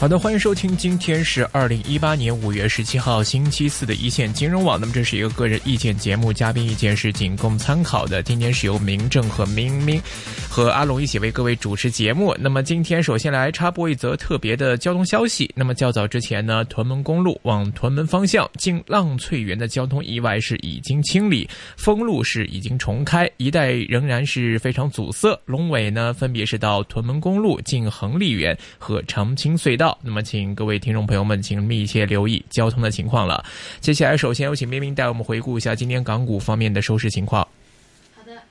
好的，欢迎收听，今天是二零一八年五月十七号星期四的一线金融网。那么这是一个个人意见节目，嘉宾意见是仅供参考的。今天是由明正和明明和阿龙一起为各位主持节目。那么今天首先来插播一则特别的交通消息。那么较早之前呢，屯门公路往屯门方向进浪翠园的交通意外是已经清理，封路是已经重开，一带仍然是非常阻塞。龙尾呢，分别是到屯门公路进恒利园和长青隧道。那么，请各位听众朋友们，请密切留意交通的情况了。接下来，首先有请冰冰带我们回顾一下今天港股方面的收市情况。好的，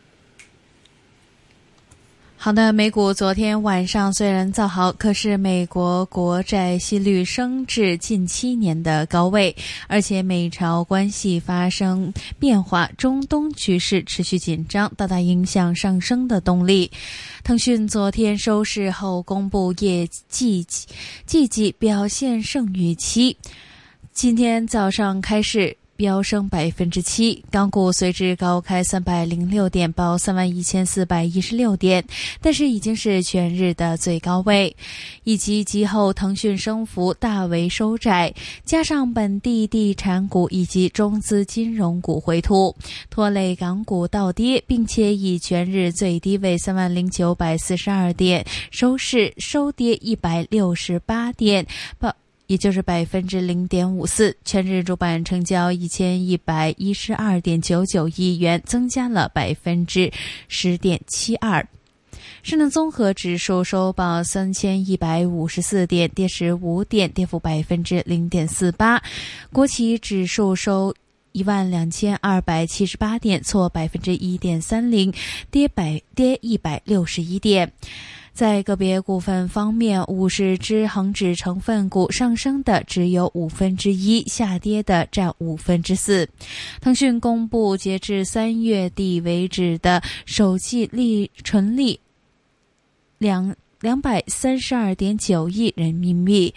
好的，美股昨天晚上虽然造好，可是美国国债息率升至近七年的高位，而且美朝关系发生变化，中东局势持续紧张，大大影响上升的动力。腾讯昨天收市后公布业绩，季绩表现胜预期。今天早上开市飙升百分之七，港股随之高开三百零六点，报三万一千四百一十六点，但是已经是全日的最高位。以及及后腾讯升幅大为收窄，加上本地地产股以及中资金融股回吐，拖累港股倒跌，并且以全日最低位三万零九百四十二点收市，收跌一百六十八点，报。也就是百分之零点五四，全日主板成交一千一百一十二点九九亿元，增加了百分之十点七二。深圳综合指数收报三千一百五十四点，跌十五点，跌幅百分之零点四八。国企指数收一万两千二百七十八点，挫百分之一点三零，跌百跌一百六十一点。在个别股份方面，五十只恒指成分股上升的只有五分之一，下跌的占五分之四。腾讯公布截至三月底为止的首季利纯利两两百三十二点九亿人民币。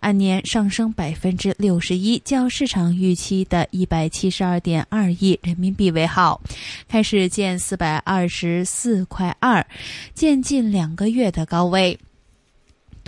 按年上升百分之六十一，较市场预期的一百七十二点二亿人民币为好，开始见四百二十四块二，见近两个月的高位。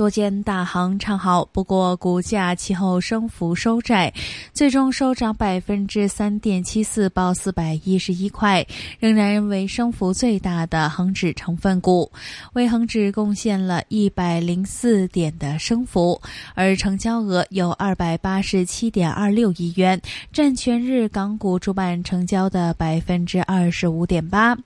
多间大行唱好，不过股价其后升幅收窄，最终收涨百分之三点七四，报四百一十一块，仍然为升幅最大的恒指成分股，为恒指贡献了一百零四点的升幅，而成交额有二百八十七点二六亿元，占全日港股主板成交的百分之二十五点八。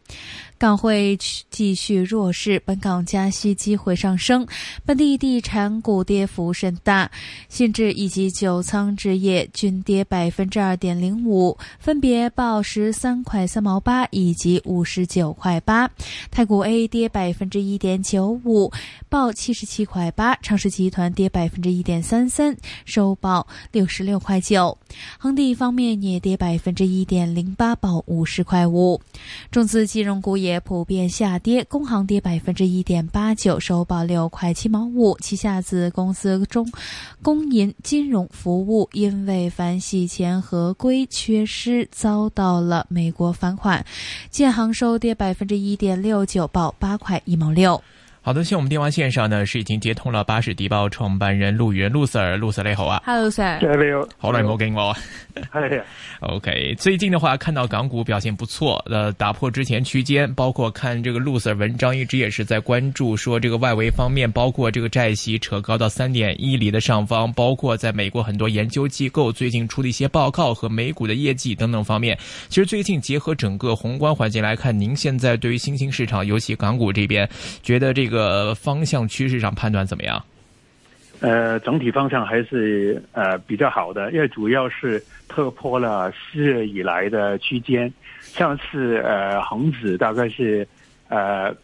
港汇继续弱势，本港加息机会上升，本地地产股跌幅甚大，信置以及九仓置业均跌百分之二点零五，分别报十三块三毛八以及五十九块八。太古 A 跌百分之一点九五，报七十七块八。长实集团跌百分之一点三三，收报六十六块九。恒地方面也跌百分之一点零八，报五十块五。中资金融股也。也普遍下跌，工行跌百分之一点八九，收报六块七毛五。旗下子公司中工银金融服务因为反洗钱合规缺失，遭到了美国罚款。建行收跌百分之一点六九，报八块一毛六。好的，现在我们电话线上呢是已经接通了巴士迪报创办人陆源陆 Sir，陆 Sir 你好啊，Hello Sir，你好，好耐冇見我。係 OK，最近的话看到港股表现不错，呃，打破之前区间，包括看這個陸 Sir 文章一直也是在关注，说这个外围方面，包括这个债息扯高到三點一厘的上方，包括在美国很多研究机构最近出的一些报告和美股的业绩等等方面。其实最近结合整个宏观环境来看，您现在对于新兴市场，尤其港股这边，觉得這個。呃，方向趋势上判断怎么样？呃，整体方向还是呃比较好的，因为主要是突破了四月以来的区间，上次呃恒指大概是呃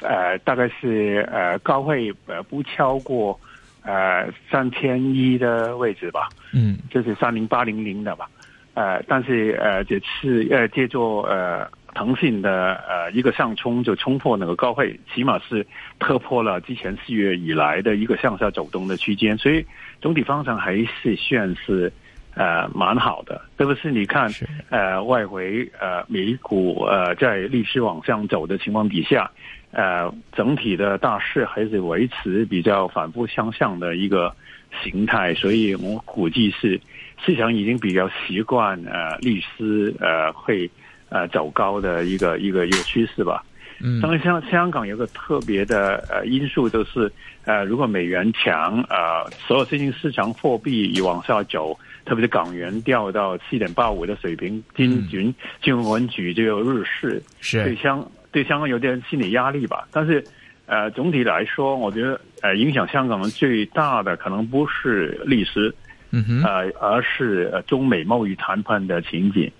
呃大概是呃高位呃不超过呃三千一的位置吧，嗯，就是三零八零零的吧，呃，但是呃这次呃借助呃。腾讯的呃一个上冲就冲破那个高位，起码是突破了之前四月以来的一个向下走动的区间，所以总体方向还是算是呃蛮好的。特别是你看呃外围呃美股呃在历史往上走的情况底下，呃整体的大势还是维持比较反复向上的一个形态，所以我估计是市场已经比较习惯呃律师呃会。呃，走高的一个一个一个趋势吧。嗯，当然，香香港有个特别的呃因素，就是呃，如果美元强，呃，所有新兴市场货币一往下走，特别是港元掉到七点八五的水平，金军金融文举这个日市，是对香对香港有点心理压力吧。但是呃，总体来说，我觉得呃，影响香港最大的可能不是历史，嗯哼，呃，而是中美贸易谈判的情景。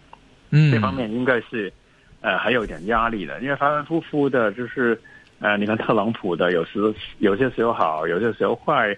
嗯，这方面应该是，呃，还有点压力的，因为反反复复的，就是，呃，你看特朗普的，有时 有些时候好，有些时候坏，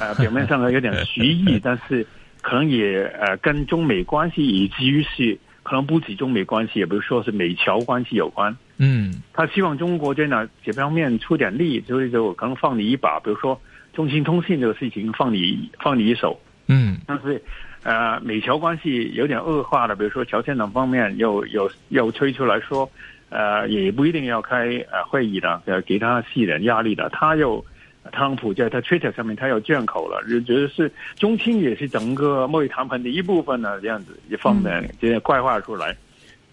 呃，表面上呢有点虚意，但是可能也呃跟中美关系以至于是可能不止中美关系，也不是说是美侨关系有关。嗯，他希望中国在哪这方面出点力，所以就可能放你一把，比如说中兴通信这个事情放你放你一手。嗯，但是。呃，美侨关系有点恶化了，比如说朝鲜等方面又又又推出来说，呃，也不一定要开呃会议的，呃，给他吸点压力的。他又特朗普在他 Twitter 上面他又卷口了，就觉得是中青也是整个贸易谈判的一部分呢，这样子一方面这些怪话出来。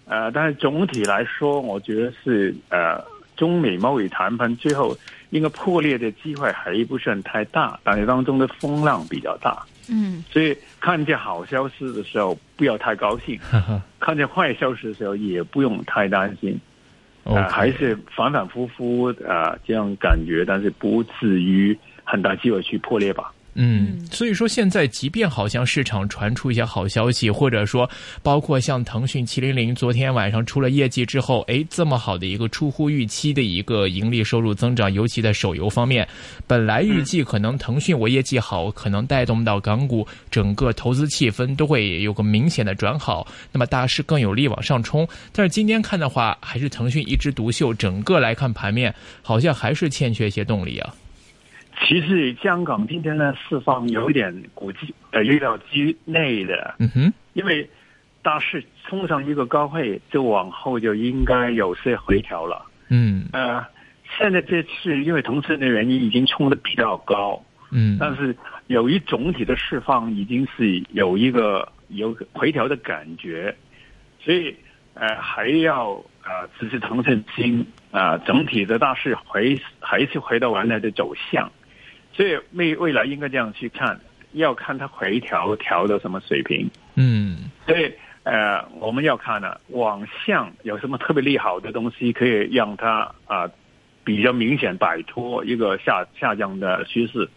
呃，但是总体来说，我觉得是呃，中美贸易谈判最后应该破裂的机会还不算太大，但是当中的风浪比较大。嗯，所以看见好消息的时候不要太高兴，看见坏消息的时候也不用太担心，啊，还是反反复复啊这样感觉，但是不至于很大机会去破裂吧。嗯，所以说现在即便好像市场传出一些好消息，或者说包括像腾讯七零零昨天晚上出了业绩之后，诶，这么好的一个出乎预期的一个盈利收入增长，尤其在手游方面，本来预计可能腾讯我业绩好，可能带动到港股整个投资气氛都会有个明显的转好，那么大势更有力往上冲。但是今天看的话，还是腾讯一枝独秀，整个来看盘面好像还是欠缺一些动力啊。其实香港今天呢，释放有一点估计呃预料之内的，嗯哼，因为大势冲上一个高位，就往后就应该有些回调了。嗯，呃，现在这次因为腾讯的原因已经冲的比较高，嗯，但是由于总体的释放已经是有一个有回调的感觉，所以呃还要呃只是腾讯新啊整体的大势回还是回到原来的走向。所以未未来应该这样去看，要看它回调调到什么水平。嗯，所以呃，我们要看呢，往向有什么特别利好的东西，可以让它啊比较明显摆脱一个下下降的趋势。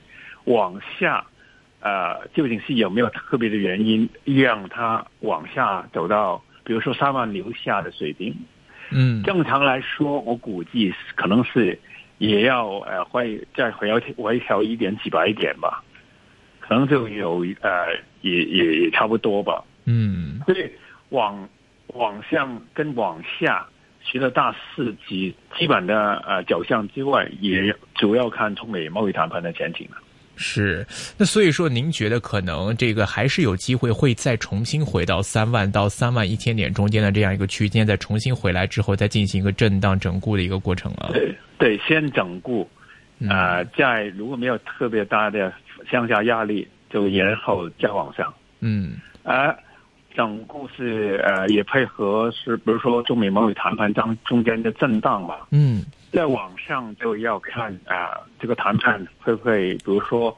往下，呃，究竟是有没有特别的原因让它往下走到，比如说三万留下的水平？嗯，正常来说，我估计可能是。也要呃会再回调回调一点几百点吧，可能就有呃也也也差不多吧。嗯，所以往往上跟往下，除了大市级基本的呃走向之外，也主要看中美贸易谈判的前景了。是，那所以说，您觉得可能这个还是有机会会再重新回到三万到三万一千点中间的这样一个区间，再重新回来之后，再进行一个震荡整固的一个过程啊？对对，先整固，啊，再如果没有特别大的向下压力，就然后再往上。嗯，而整固是呃也配合是，比如说中美贸易谈判当中间的震荡嘛。嗯。在网上就要看啊，这个谈判会不会，比如说，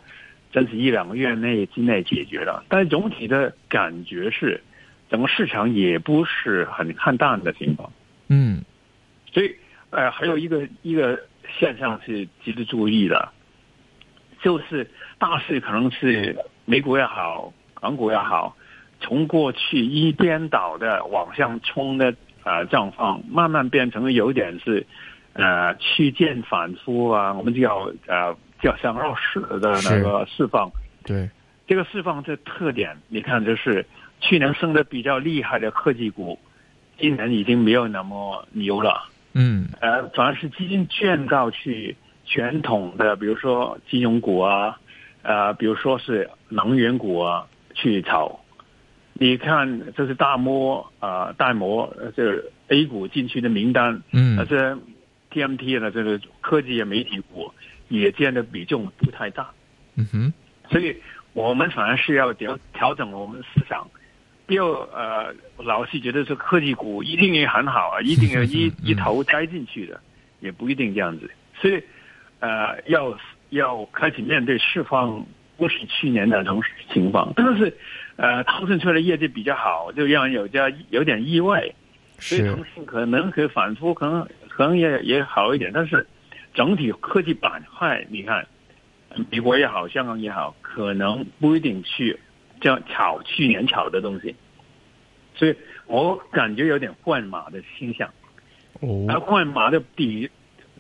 真是一两个月内之内解决了？但是总体的感觉是，整个市场也不是很看淡的情况。嗯，所以呃，还有一个一个现象是值得注意的，就是大势可能是美股也好，港股也好，从过去一边倒的往上冲的啊状况，慢慢变成有点是。呃，区间反复啊，我们就要呃叫想绕市的那个释放。对，这个释放的特点，你看就是去年升的比较厉害的科技股，今年已经没有那么牛了。嗯呃，反而是基金卷到去传统的，比如说金融股啊，呃，比如说是能源股啊去炒。你看，这是大摩啊、大摩呃这 A 股进去的名单，嗯呃，这 TMT 的这个科技媒体股也占的比重不太大。嗯哼所以我们反而是要调调整我们的思想，不要呃老是觉得说科技股一定也很好啊，一定要一 嗯一头栽进去的，也不一定这样子。所以呃要要开始面对释放，不是去年那种情况，但是呃腾讯出来的业绩比较好，就让人有家有点意外。所以是腾讯可能可以反复，可能可能也也好一点，但是整体科技板块，你看美国也好，香港也好，可能不一定去这样炒去年炒的东西，所以我感觉有点换马的倾向。哦而哦换马的底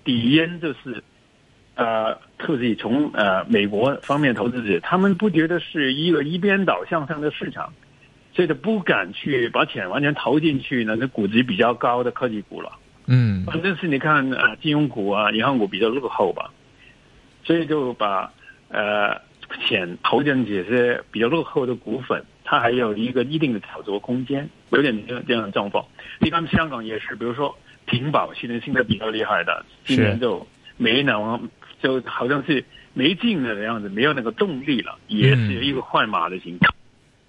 底因就是，呃，特别从呃美国方面投资者，他们不觉得是一个一边倒向上的市场，所以他不敢去把钱完全投进去呢，那估值比较高的科技股了。嗯反正是你看呃金融股啊、银行股比较落后吧，所以就把呃钱投进这些比较落后的股份，它还有一个一定的炒作空间，有点这样这样的状况。你看香港也是，比如说平保去年现在比较厉害的，今年就没那么就好像是没劲了的样子，没有那个动力了，也是有一个换马的形象。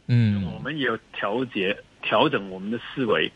嗯我们也要调节调整我们的思维，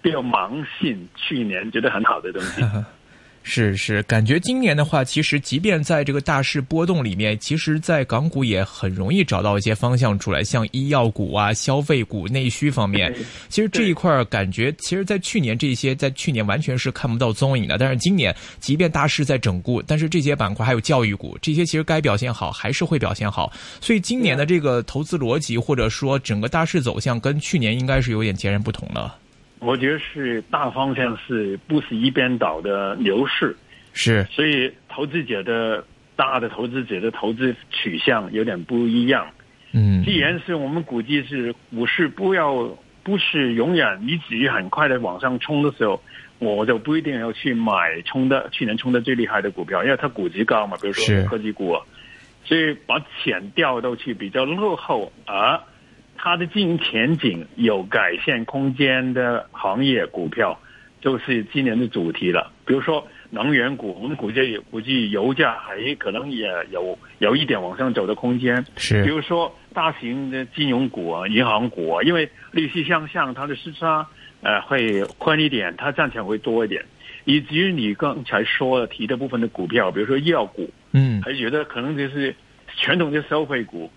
不要盲信去年觉得很好的东西。是是，感觉今年的话，其实即便在这个大势波动里面，其实，在港股也很容易找到一些方向出来，像医药股啊、消费股、内需方面。其实这一块感觉，其实，在去年这些，在去年完全是看不到踪影的。但是今年，即便大势在整固，但是这些板块还有教育股，这些其实该表现好还是会表现好。所以今年的这个投资逻辑，或者说整个大势走向，跟去年应该是有点截然不同了。我觉得是大方向是不是一边倒的牛市，是，所以投资者的大的投资者的投资取向有点不一样。嗯，既然是我们估计是股市不要不是永远一直很快的往上冲的时候，我就不一定要去买冲的去年冲的最厉害的股票，因为它估值高嘛，比如说科技股啊，所以把钱调到去比较落后而它的经营前景有改善空间的行业股票，就是今年的主题了。比如说能源股，我们估计估计油价还可能也有有一点往上走的空间。是比，如说大型的金融股啊、银行股啊，因为利息向上，它的市差呃会宽一点，它赚钱会多一点。以至于你刚才说的提的部分的股票，比如说医药股，嗯，还觉得可能就是传统的消费股，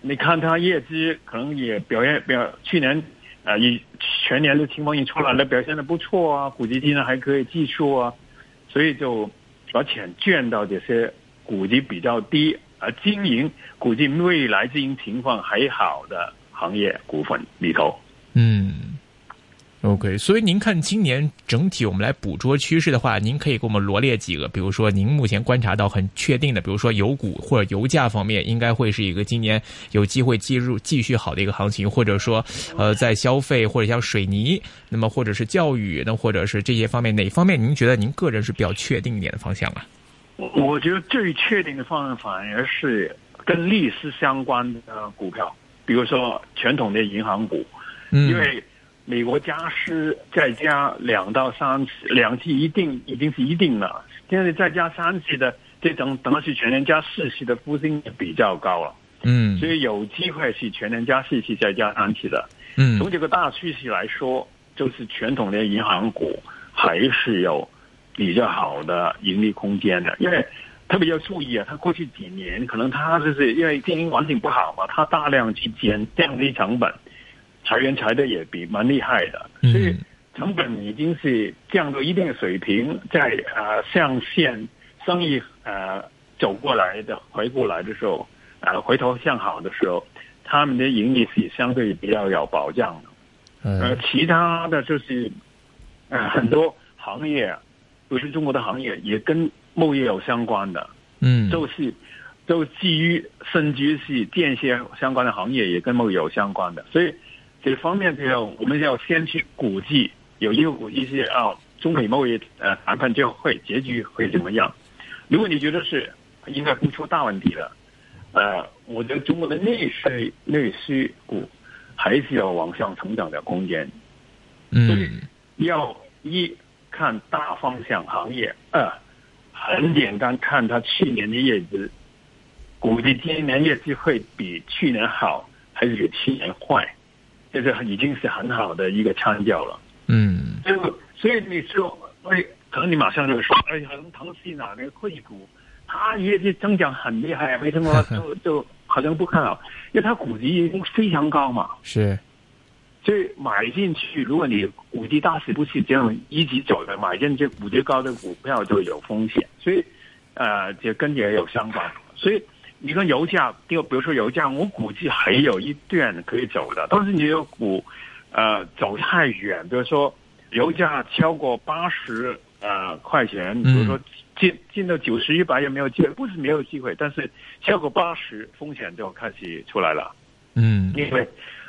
你看它业绩可能也表现表去年呃以全年的情况一出来了，表现的不错啊，股基金呢还可以计数啊，所以就把钱卷到这些股值比较低，而经营估计未来经营情况还好的行业股份里头。嗯，OK，所以您看今年整体我们来捕捉趋势的话，您可以给我们罗列几个，比如说您目前观察到很确定的，比如说油股或者油价方面，应该会是一个今年有机会进入继续好的一个行情，或者说呃在消费或者像水泥，那么或者是教育，那或者是这些方面，哪方面您觉得您个人是比较确定一点的方向啊？我我觉得最确定的方向反而是跟历史相关的股票，比如说传统的银行股，嗯，因为美国加息再加两到三次，两期一定已经是一定了，现在再加三次的，这等等于是全年加四期的复兴比较高了，嗯。所以有机会是全年加四期再加三次的。嗯。从这个大趋势来说，就是传统的银行股还是有比较好的盈利空间的，因为特别要注意啊，它过去几年可能它就是因为经营环境不好嘛，它大量去减降低成本，裁员裁的也比蛮厉害的，嗯。所以成本已经是降到一定的水平，在呃上线生意呃走过来的回过来的时候，呃回头向好的时候，他们的盈利是相对比较有保障的。呃，嗯其他的就是，呃，很多行业，不是中国的行业，也跟贸易有相关的，嗯。就是，都基于甚至是电线相关的行业，也跟贸易有相关的，所以这方面就要我们要先去估计有一个估计是啊，中美贸易呃谈判就会结局会怎么样？如果你觉得是应该不出大问题了，呃，我觉得中国的内需内需股还是要往上成长的空间。嗯，要一看大方向行业，二很简单看它去年的业绩，估计今年业绩会比去年好，还是比去年坏？这是已经是很好的一个参照了。嗯，就所以你说，哎，可能你马上就说，哎，好像腾讯啊，那个科技股，它业绩增长很厉害，为什么 就就好像不看好？因为它股值已经非常高嘛。是，所以买进去，如果你股值大势不是这样一直走的，买进去股值高的股票就有风险。所以，呃，这跟也有相关。所以。你看油价，就，比如说油价，我估计还有一段可以走的。但是你有股，呃，走太远，比如说油价超过八十呃块钱，比如说进进到九十一百也没有机会，不是没有机会，但是超过八十风险就开始出来了。嗯，因为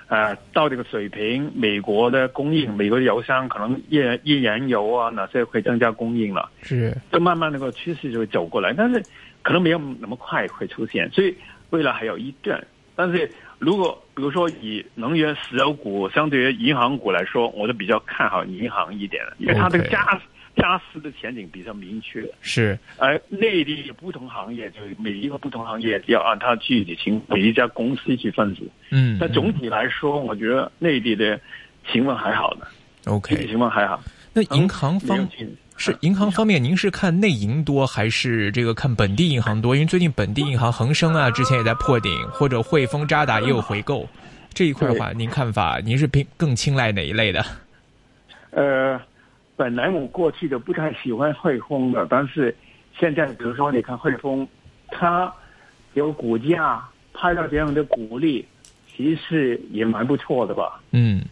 呃到这个水平，美国的供应，美国的油商可能页页岩油啊那些会增加供应了，是，就慢慢那个趋势就会走过来，但是。可能没有那么快会出现，所以未来还有一段。但是如果比如说以能源石油股相对于银行股来说，我就比较看好银行一点，因为它这个加加息的前景比较明确。是，而内地不同行业，就是每一个不同行业要按它具体情每一家公司去分析。嗯，但总体来说，我觉得内地的情况还好的。OK，情况还好。那银行方。是银行方面，您是看内银多还是这个看本地银行多？因为最近本地银行恒生啊，之前也在破顶，或者汇丰、渣打也有回购，这一块的话，您看法，您是偏更青睐哪一类的？呃，本来我过去的不太喜欢汇丰的，但是现在比如说你看汇丰，它有股价拍到这样的股利，其实也蛮不错的吧？嗯，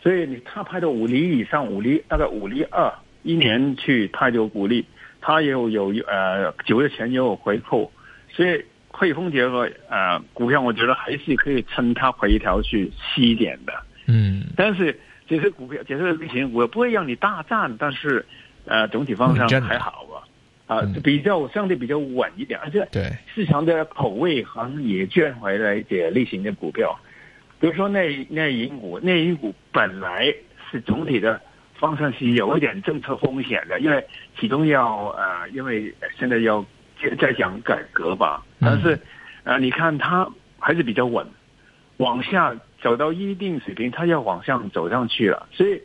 所以你它拍到五厘以上，五厘大概五厘二。一年去太多股利，它又有呃九月前也有回扣，所以汇丰结合呃股票，我觉得还是可以趁它回调去吸一点的。嗯，但是这些股票，这些类型我不会让你大战，但是呃总体方向还好吧？啊，比较相对比较稳一点，而且对市场的口味好像也转回来这类型的股票，比如说那那银股，那银股本来是总体的。方向是有一点政策风险的，因为其中要呃，因为现在要在讲改革吧，但是呃，你看它还是比较稳，往下走到一定水平，它要往上走上去了，所以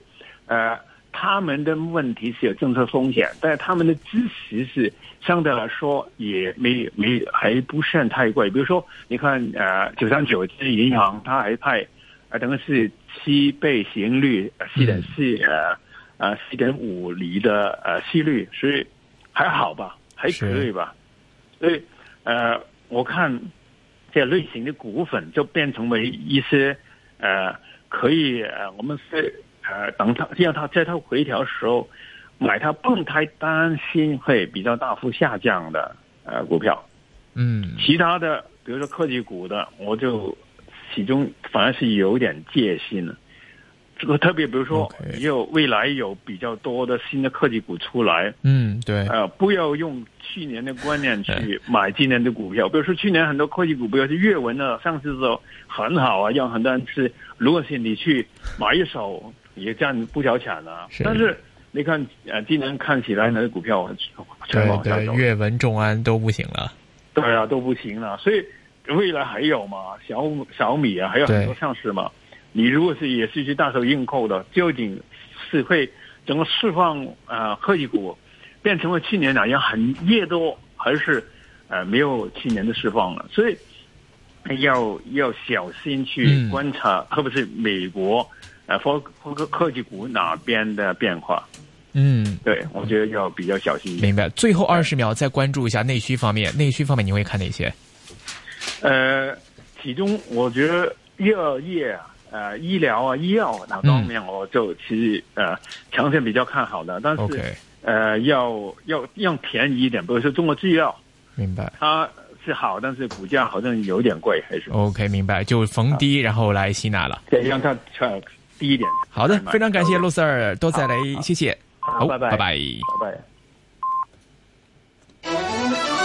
呃，他们的问题是有政策风险，但是他们的支持是相对来说也没没还不算太贵，比如说你看呃，九三九这银行，它还派。啊，等于是七倍市盈率，四点四呃呃四点五厘的呃息率，所以还好吧，还可以吧。所以呃，我看这类型的股份就变成为一些呃可以呃我们是呃等它让它在它回调时候买它，不太担心会比较大幅下降的呃股票。嗯，其他的比如说科技股的，我就。其中反而是有点戒心了，这个特别比如说，有未来有比较多的新的科技股出来，嗯，对，呃，不要用去年的观念去 买今年的股票。比如说去年很多科技股，比如说阅文啊上市的时候很好啊，让很多人吃。如果是你去买一手，也赚不少钱啊。但是你看，呃，今年看起来那个股票全往下走，阅文、众安都不行了，对啊，都不行了，所以。未来还有嘛？小小米啊，还有很多上市嘛。你如果是也是去大手硬扣的，究竟是会整个释放呃科技股变成了去年那样很越多，还是呃没有去年的释放了？所以要要小心去观察，特别是美国呃科科科技股哪边的变化。嗯，对，我觉得要比较小心。明白。最后二十秒再关注一下内需方面，内需方面你会看哪些？呃，其中我觉得药业啊，呃，医疗啊，医药那方面，我就其实呃，长线比较看好的。但是呃，要要要便宜一点，比如说中国制药，明白，它是好，但是股价好像有点贵，还是 OK，明白，就逢低然后来吸纳了，对，让它低一点。好的，非常感谢陆 Sir，多謝你，好謝謝。好，拜拜，拜拜。拜拜。